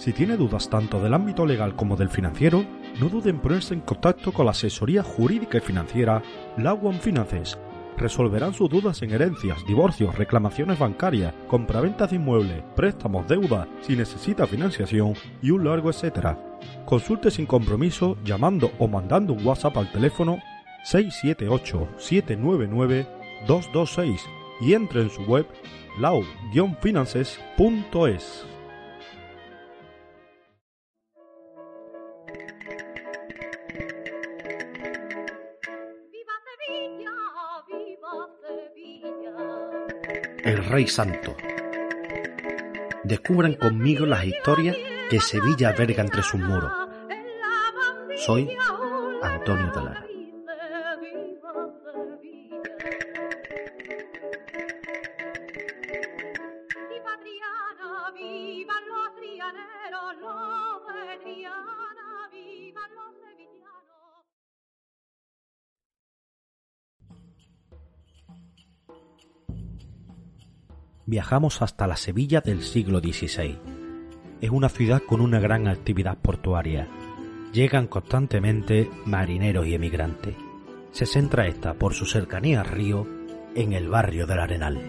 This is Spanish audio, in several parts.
Si tiene dudas tanto del ámbito legal como del financiero, no dude en ponerse en contacto con la asesoría jurídica y financiera Lawan Finances. Resolverán sus dudas en herencias, divorcios, reclamaciones bancarias, compraventas de inmuebles, préstamos, deuda, si necesita financiación y un largo etcétera. Consulte sin compromiso llamando o mandando un WhatsApp al teléfono 678-799-226 y entre en su web lau-finances.es. Rey Santo. Descubran conmigo las historias que Sevilla alberga entre sus muros. Soy Antonio de Viajamos hasta la Sevilla del siglo XVI. Es una ciudad con una gran actividad portuaria. Llegan constantemente marineros y emigrantes. Se centra esta, por su cercanía al río, en el barrio del Arenal.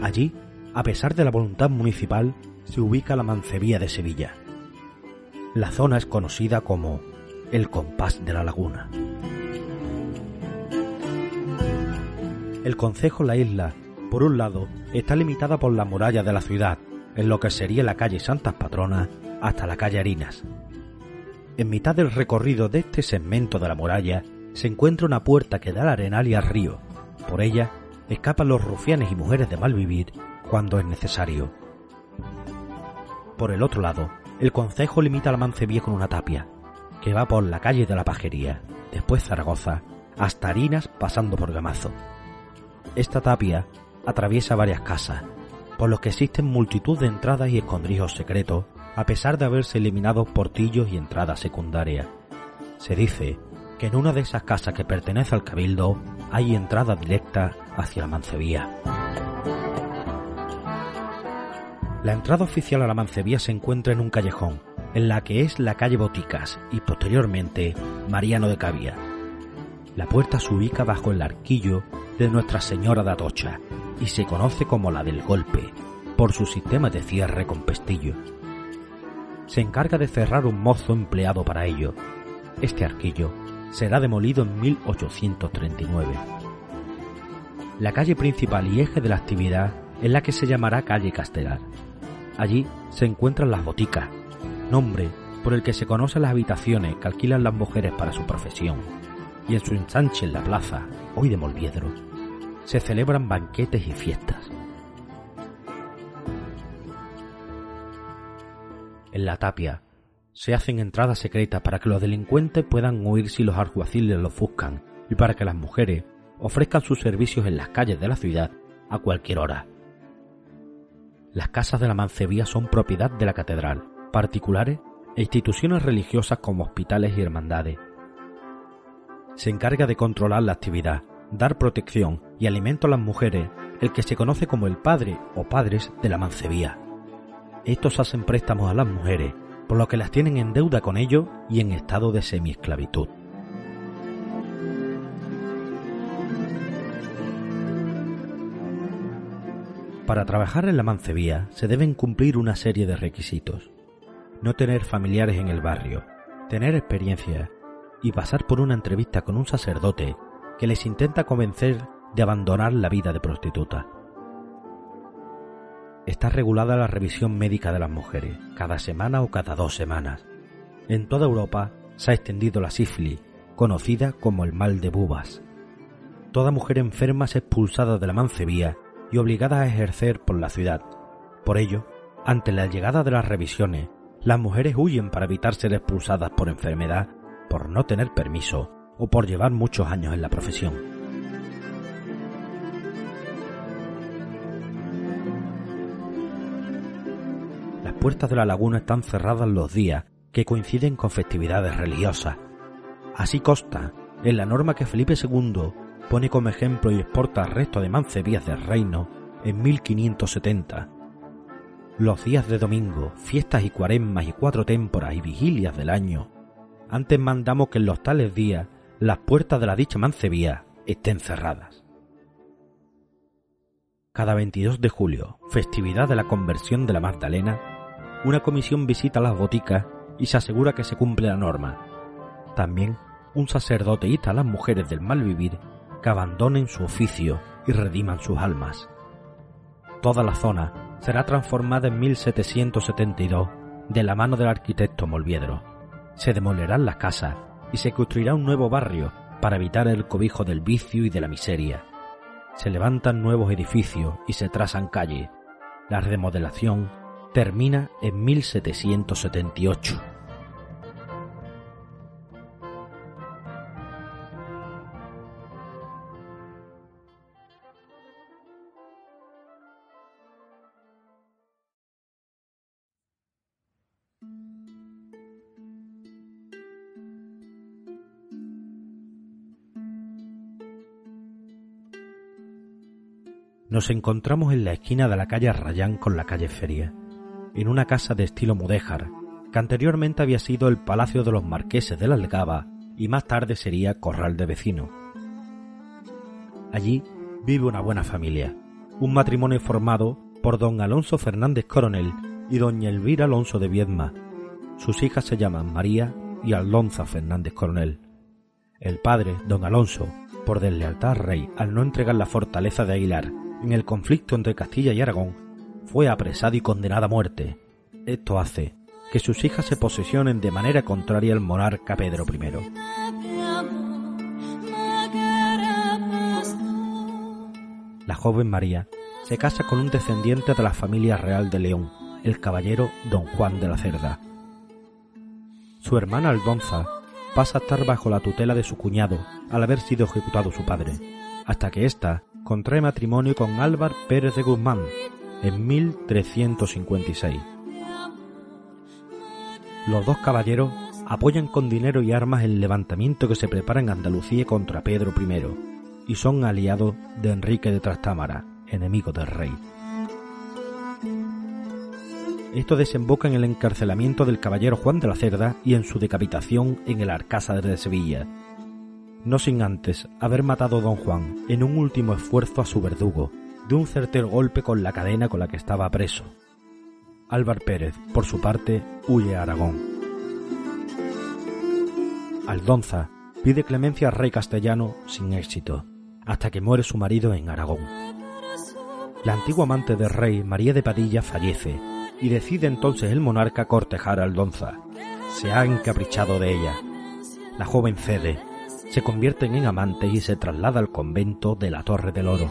Allí, a pesar de la voluntad municipal, se ubica la Mancebía de Sevilla. La zona es conocida como el compás de la laguna. El concejo La Isla, por un lado, está limitada por la muralla de la ciudad, en lo que sería la calle Santas Patronas hasta la calle Harinas. En mitad del recorrido de este segmento de la muralla se encuentra una puerta que da al arenal y al río. Por ella escapan los rufianes y mujeres de mal vivir cuando es necesario. Por el otro lado, el concejo limita la Mancebía con una tapia, que va por la calle de la Pajería, después Zaragoza, hasta Harinas pasando por Gamazo. Esta tapia atraviesa varias casas, por lo que existen multitud de entradas y escondrijos secretos, a pesar de haberse eliminado portillos y entradas secundarias. Se dice que en una de esas casas que pertenece al cabildo hay entrada directa hacia la Mancebía. La entrada oficial a la Mancebía se encuentra en un callejón, en la que es la calle Boticas y posteriormente Mariano de Cavia. La puerta se ubica bajo el arquillo de Nuestra Señora de Atocha y se conoce como la del golpe por su sistema de cierre con pestillo. Se encarga de cerrar un mozo empleado para ello. Este arquillo será demolido en 1839. La calle principal y eje de la actividad es la que se llamará calle Castelar. Allí se encuentran las boticas, nombre por el que se conocen las habitaciones que alquilan las mujeres para su profesión, y en su ensanche en la plaza, hoy de Molviedro, se celebran banquetes y fiestas. En la tapia se hacen entradas secretas para que los delincuentes puedan huir si los alguaciles los buscan y para que las mujeres ofrezcan sus servicios en las calles de la ciudad a cualquier hora. Las casas de la Mancebía son propiedad de la catedral, particulares e instituciones religiosas como hospitales y hermandades. Se encarga de controlar la actividad, dar protección y alimento a las mujeres el que se conoce como el padre o padres de la mancebía. Estos hacen préstamos a las mujeres, por lo que las tienen en deuda con ellos y en estado de semiesclavitud. Para trabajar en la mancebía se deben cumplir una serie de requisitos. No tener familiares en el barrio, tener experiencia y pasar por una entrevista con un sacerdote que les intenta convencer de abandonar la vida de prostituta. Está regulada la revisión médica de las mujeres, cada semana o cada dos semanas. En toda Europa se ha extendido la sífilis, conocida como el mal de bubas. Toda mujer enferma es expulsada de la mancebía y obligada a ejercer por la ciudad. Por ello, Ante la llegada de las revisiones, las mujeres huyen para evitar ser expulsadas por enfermedad, por no tener permiso o por llevar muchos años en la profesión. Las puertas de la laguna están cerradas los días que coinciden con festividades religiosas. Así consta en la norma que Felipe II pone como ejemplo y exporta al resto de mancebías del reino en 1570. Los días de domingo, fiestas y cuaresmas y cuatro témporas y vigilias del año, antes mandamos que en los tales días las puertas de la dicha mancebía estén cerradas. Cada 22 de julio, festividad de la conversión de la Magdalena, una comisión visita las boticas y se asegura que se cumple la norma. También un sacerdote insta a las mujeres del mal vivir que abandonen su oficio y rediman sus almas. Toda la zona será transformada en 1772 de la mano del arquitecto Molviedro. Se demolerán las casas y se construirá un nuevo barrio para evitar el cobijo del vicio y de la miseria. Se levantan nuevos edificios y se trazan calles. La remodelación termina en 1778. Nos encontramos en la esquina de la calle Rayán con la calle Feria, en una casa de estilo mudéjar, que anteriormente había sido el Palacio de los Marqueses de la Algaba y más tarde sería Corral de Vecino. Allí vive una buena familia, un matrimonio formado por don Alonso Fernández Coronel y doña Elvira Alonso de Viedma. Sus hijas se llaman María y Alonza Fernández Coronel. El padre, don Alonso, por deslealtad al rey al no entregar la fortaleza de Aguilar en el conflicto entre Castilla y Aragón, fue apresado y condenado a muerte. Esto hace que sus hijas se posesionen de manera contraria al monarca Pedro I. La joven María se casa con un descendiente de la familia real de León, el caballero don Juan de la Cerda. Su hermana Aldonza pasa a estar bajo la tutela de su cuñado al haber sido ejecutado su padre, hasta que ésta contrae matrimonio con Álvar Pérez de Guzmán en 1356. Los dos caballeros apoyan con dinero y armas el levantamiento que se prepara en Andalucía contra Pedro I y son aliados de Enrique de Trastámara, enemigo del rey. Esto desemboca en el encarcelamiento del caballero Juan de la Cerda y en su decapitación en el Alcázar de Sevilla, no sin antes haber matado a don Juan en un último esfuerzo a su verdugo, de un certero golpe con la cadena con la que estaba preso. Álvar Pérez, por su parte, huye a Aragón. Aldonza pide clemencia al rey castellano sin éxito, hasta que muere su marido en Aragón. La antigua amante del rey, María de Padilla, fallece, y decide entonces el monarca cortejar a Aldonza. Se ha encaprichado de ella. La joven cede, se convierten en amantes y se traslada al convento de la Torre del Oro.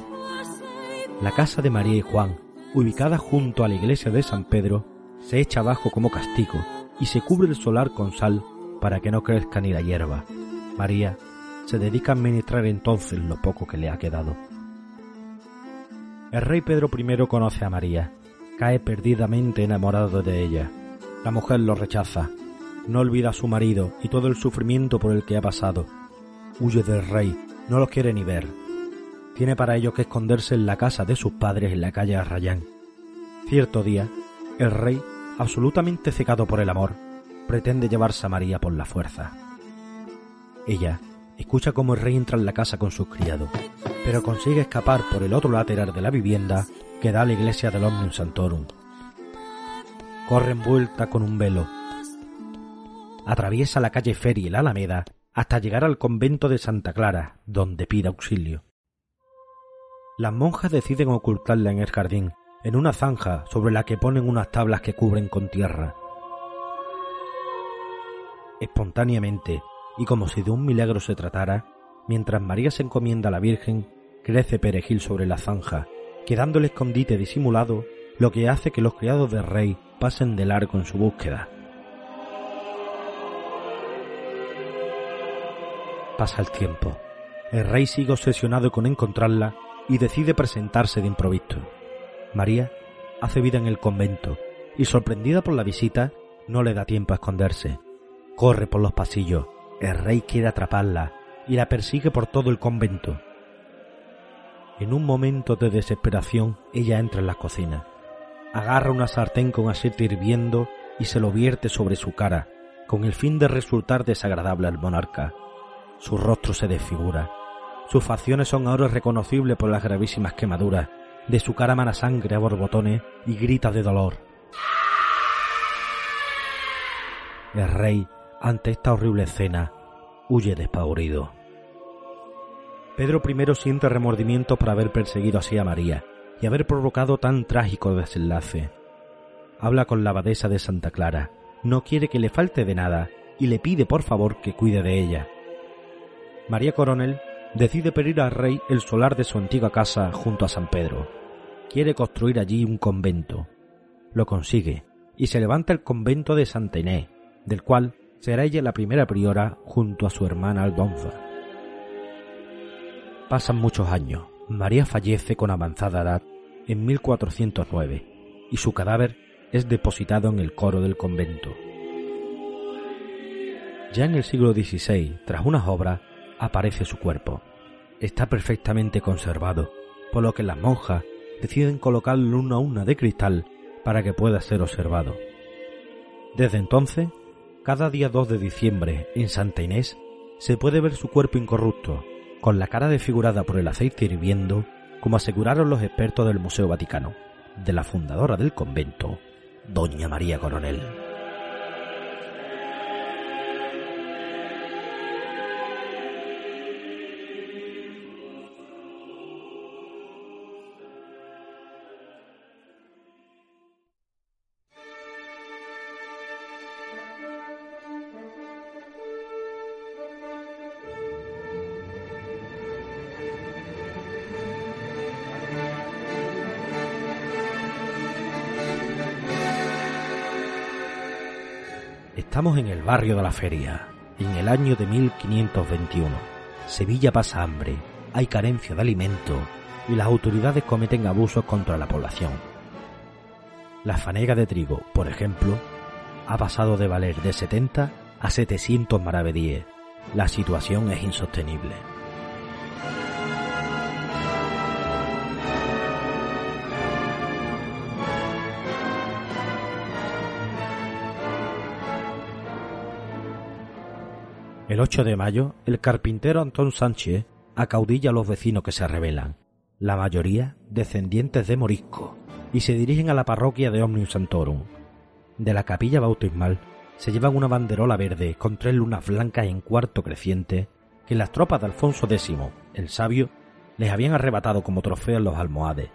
La casa de María y Juan, ubicada junto a la iglesia de San Pedro, se echa abajo como castigo y se cubre el solar con sal para que no crezca ni la hierba. María se dedica a administrar entonces lo poco que le ha quedado. El rey Pedro I conoce a María, cae perdidamente enamorado de ella. La mujer lo rechaza, no olvida a su marido y todo el sufrimiento por el que ha pasado, huye del rey, no lo quiere ni ver. Tiene para ello que esconderse en la casa de sus padres en la calle Arrayán. Cierto día, el rey, absolutamente cegado por el amor, pretende llevarse a María por la fuerza. Ella escucha cómo el rey entra en la casa con sus criados, pero consigue escapar por el otro lateral de la vivienda que da a la iglesia del Omnium Santorum. Corre envuelta con un velo. Atraviesa la calle Feria y la Alameda hasta llegar al convento de Santa Clara, donde pide auxilio. Las monjas deciden ocultarla en el jardín, en una zanja sobre la que ponen unas tablas que cubren con tierra. Espontáneamente, y como si de un milagro se tratara, mientras María se encomienda a la Virgen, crece perejil sobre la zanja, quedándole escondite disimulado lo que hace que los criados del rey pasen de largo en su búsqueda. Pasa el tiempo. El rey sigue obsesionado con encontrarla y decide presentarse de improviso. María hace vida en el convento y sorprendida por la visita no le da tiempo a esconderse. Corre por los pasillos. El rey quiere atraparla y la persigue por todo el convento. En un momento de desesperación, ella entra en la cocina. Agarra una sartén con aceite hirviendo y se lo vierte sobre su cara, con el fin de resultar desagradable al monarca. Su rostro se desfigura. Sus facciones son ahora reconocibles por las gravísimas quemaduras. De su cara mana sangre a borbotones y grita de dolor. El rey, ante esta horrible escena, huye despavorido. Pedro I siente remordimiento por haber perseguido así a María y haber provocado tan trágico desenlace. Habla con la abadesa de Santa Clara, no quiere que le falte de nada y le pide por favor que cuide de ella. María Coronel decide pedir al rey el solar de su antigua casa junto a San Pedro. Quiere construir allí un convento. Lo consigue y se levanta el convento de Santa Inés, del cual será ella la primera priora junto a su hermana Aldonza. Pasan muchos años. María fallece con avanzada edad en 1409 y su cadáver es depositado en el coro del convento. Ya en el siglo XVI, tras unas obras, aparece su cuerpo. Está perfectamente conservado, por lo que las monjas deciden colocarlo una una de cristal para que pueda ser observado. Desde entonces, cada día 2 de diciembre en Santa Inés se puede ver su cuerpo incorrupto, con la cara desfigurada por el aceite hirviendo, como aseguraron los expertos del Museo Vaticano, de la fundadora del convento, Doña María Coronel. Estamos en el barrio de la feria, en el año de 1521. Sevilla pasa hambre, hay carencia de alimentos y las autoridades cometen abusos contra la población. La fanega de trigo, por ejemplo, ha pasado de valer de 70 a 700 maravedíes. La situación es insostenible. El 8 de mayo, el carpintero Antón Sánchez acaudilla a los vecinos que se rebelan, la mayoría descendientes de Morisco, y se dirigen a la parroquia de Omnium Santorum. De la capilla bautismal se llevan una banderola verde con tres lunas blancas en cuarto creciente que las tropas de Alfonso X, el sabio, les habían arrebatado como trofeo en los almohades.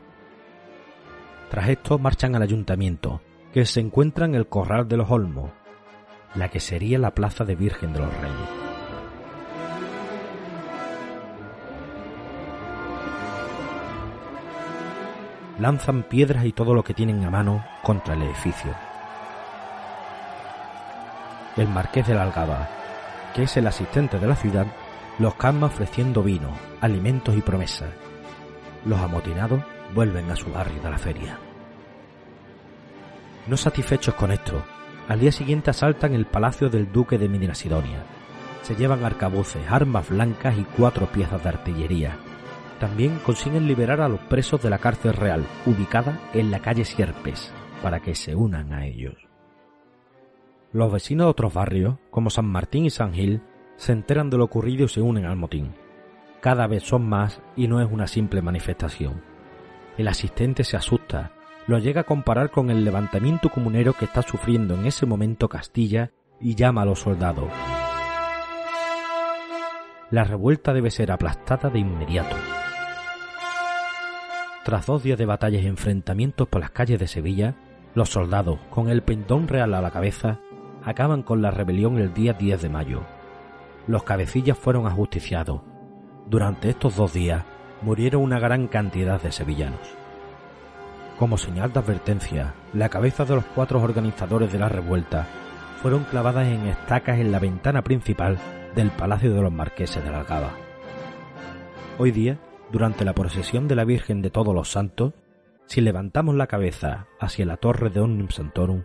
Tras esto marchan al ayuntamiento, que se encuentra en el Corral de los Olmos, la que sería la plaza de Virgen de los Reyes. lanzan piedras y todo lo que tienen a mano contra el edificio. El marqués de la Algaba, que es el asistente de la ciudad, los calma ofreciendo vino, alimentos y promesas. Los amotinados vuelven a su barrio de la feria. No satisfechos con esto, al día siguiente asaltan el palacio del duque de Medina Sidonia. Se llevan arcabuces, armas blancas y cuatro piezas de artillería, también consiguen liberar a los presos de la cárcel real, ubicada en la calle Sierpes, para que se unan a ellos. Los vecinos de otros barrios, como San Martín y San Gil, se enteran de lo ocurrido y se unen al motín. Cada vez son más y no es una simple manifestación. El asistente se asusta, lo llega a comparar con el levantamiento comunero que está sufriendo en ese momento Castilla y llama a los soldados. La revuelta debe ser aplastada de inmediato. Tras dos días de batallas y enfrentamientos por las calles de Sevilla, los soldados, con el pendón real a la cabeza, acaban con la rebelión el día 10 de mayo. Los cabecillas fueron ajusticiados. Durante estos dos días murieron una gran cantidad de sevillanos. Como señal de advertencia, la cabeza de los cuatro organizadores de la revuelta fueron clavadas en estacas en la ventana principal del Palacio de los Marqueses de la Algaba. Hoy día, durante la procesión de la Virgen de Todos los Santos, si levantamos la cabeza hacia la torre de Omnium Santorum,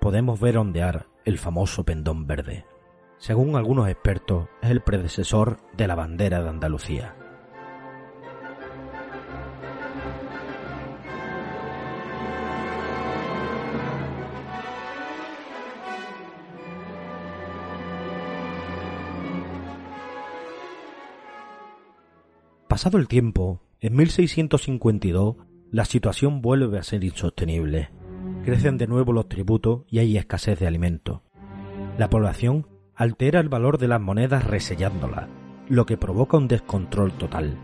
podemos ver ondear el famoso pendón verde. Según algunos expertos, es el predecesor de la bandera de Andalucía. Pasado el tiempo, en 1652, la situación vuelve a ser insostenible. Crecen de nuevo los tributos y hay escasez de alimentos. La población altera el valor de las monedas resellándolas, lo que provoca un descontrol total.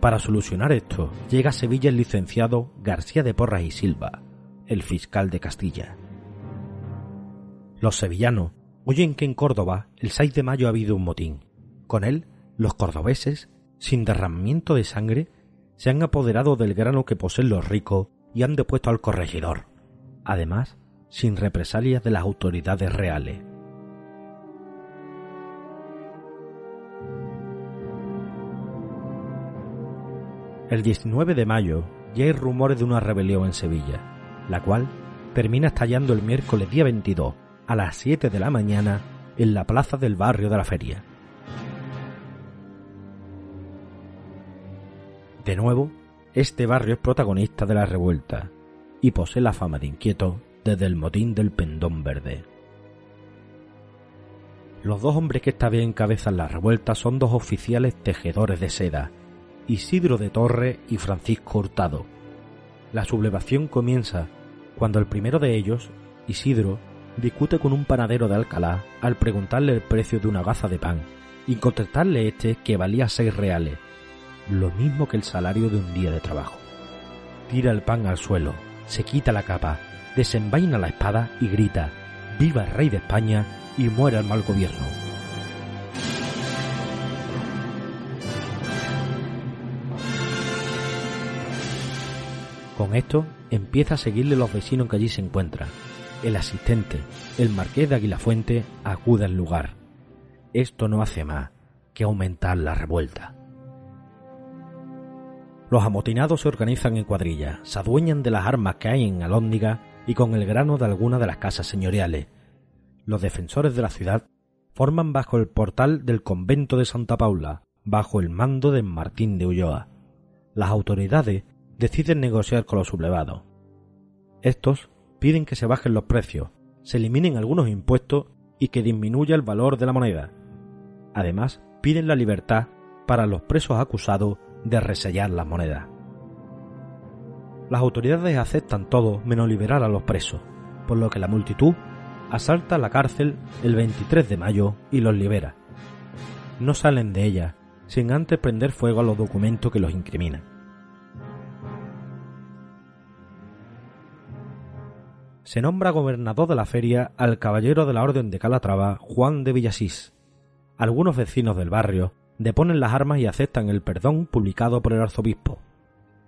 Para solucionar esto, llega a Sevilla el licenciado García de Porras y Silva, el fiscal de Castilla. Los sevillanos oyen que en Córdoba el 6 de mayo ha habido un motín. Con él, los cordobeses sin derramamiento de sangre, se han apoderado del grano que poseen los ricos y han depuesto al corregidor, además, sin represalias de las autoridades reales. El 19 de mayo ya hay rumores de una rebelión en Sevilla, la cual termina estallando el miércoles día 22 a las 7 de la mañana en la plaza del barrio de la feria. De nuevo, este barrio es protagonista de la revuelta y posee la fama de inquieto desde el motín del pendón verde. Los dos hombres que esta vez encabezan la revuelta son dos oficiales tejedores de seda, Isidro de Torre y Francisco Hurtado. La sublevación comienza cuando el primero de ellos, Isidro, discute con un panadero de Alcalá al preguntarle el precio de una gaza de pan y contestarle este que valía seis reales lo mismo que el salario de un día de trabajo. Tira el pan al suelo, se quita la capa, desenvaina la espada y grita ¡Viva el rey de España y muera el mal gobierno! Con esto empieza a seguirle los vecinos que allí se encuentran. El asistente, el marqués de Aguilafuente, acude al lugar. Esto no hace más que aumentar la revuelta. Los amotinados se organizan en cuadrillas, se adueñan de las armas que hay en Alóndiga y con el grano de alguna de las casas señoriales. Los defensores de la ciudad forman bajo el portal del convento de Santa Paula, bajo el mando de Martín de Ulloa. Las autoridades deciden negociar con los sublevados. Estos piden que se bajen los precios, se eliminen algunos impuestos y que disminuya el valor de la moneda. Además, piden la libertad para los presos acusados de resellar las monedas. Las autoridades aceptan todo menos liberar a los presos, por lo que la multitud asalta la cárcel el 23 de mayo y los libera. No salen de ella sin antes prender fuego a los documentos que los incriminan. Se nombra gobernador de la feria al caballero de la Orden de Calatrava, Juan de Villasís. Algunos vecinos del barrio deponen las armas y aceptan el perdón publicado por el arzobispo.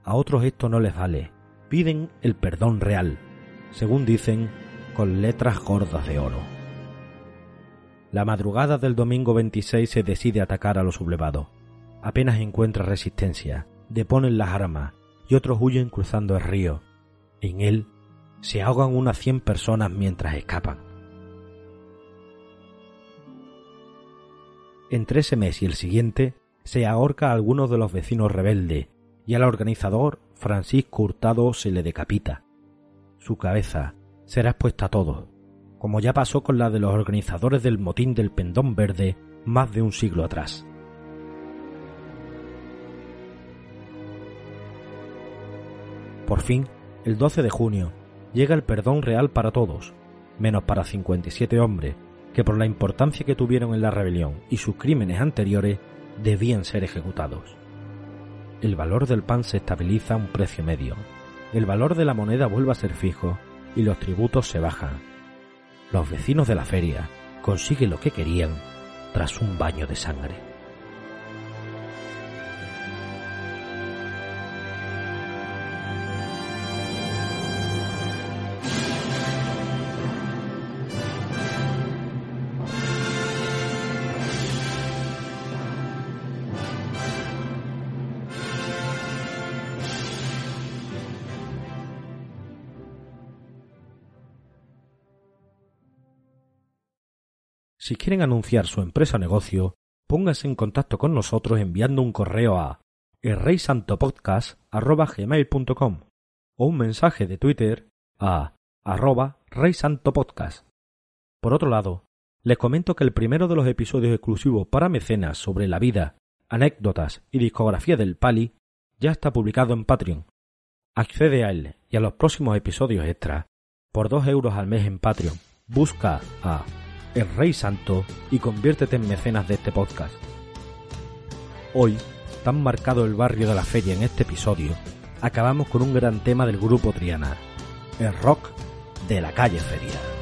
A otros esto no les vale, piden el perdón real, según dicen, con letras gordas de oro. La madrugada del domingo 26 se decide atacar a los sublevados. Apenas encuentra resistencia, deponen las armas y otros huyen cruzando el río. En él se ahogan unas cien personas mientras escapan. Entre ese mes y el siguiente se ahorca a algunos de los vecinos rebeldes y al organizador Francisco Hurtado se le decapita. Su cabeza será expuesta a todos, como ya pasó con la de los organizadores del motín del Pendón Verde más de un siglo atrás. Por fin, el 12 de junio, llega el perdón real para todos, menos para 57 hombres que por la importancia que tuvieron en la rebelión y sus crímenes anteriores debían ser ejecutados. El valor del pan se estabiliza a un precio medio, el valor de la moneda vuelve a ser fijo y los tributos se bajan. Los vecinos de la feria consiguen lo que querían tras un baño de sangre. Si quieren anunciar su empresa o negocio, pónganse en contacto con nosotros enviando un correo a elreysantopodcast.com o un mensaje de Twitter a arroba reysantopodcast. Por otro lado, les comento que el primero de los episodios exclusivos para mecenas sobre la vida, anécdotas y discografía del Pali ya está publicado en Patreon. Accede a él y a los próximos episodios extra por dos euros al mes en Patreon. Busca a El Rey Santo y conviértete en mecenas de este podcast. Hoy, tan marcado el barrio de la feria en este episodio, acabamos con un gran tema del grupo Triana, el rock de la calle Feria.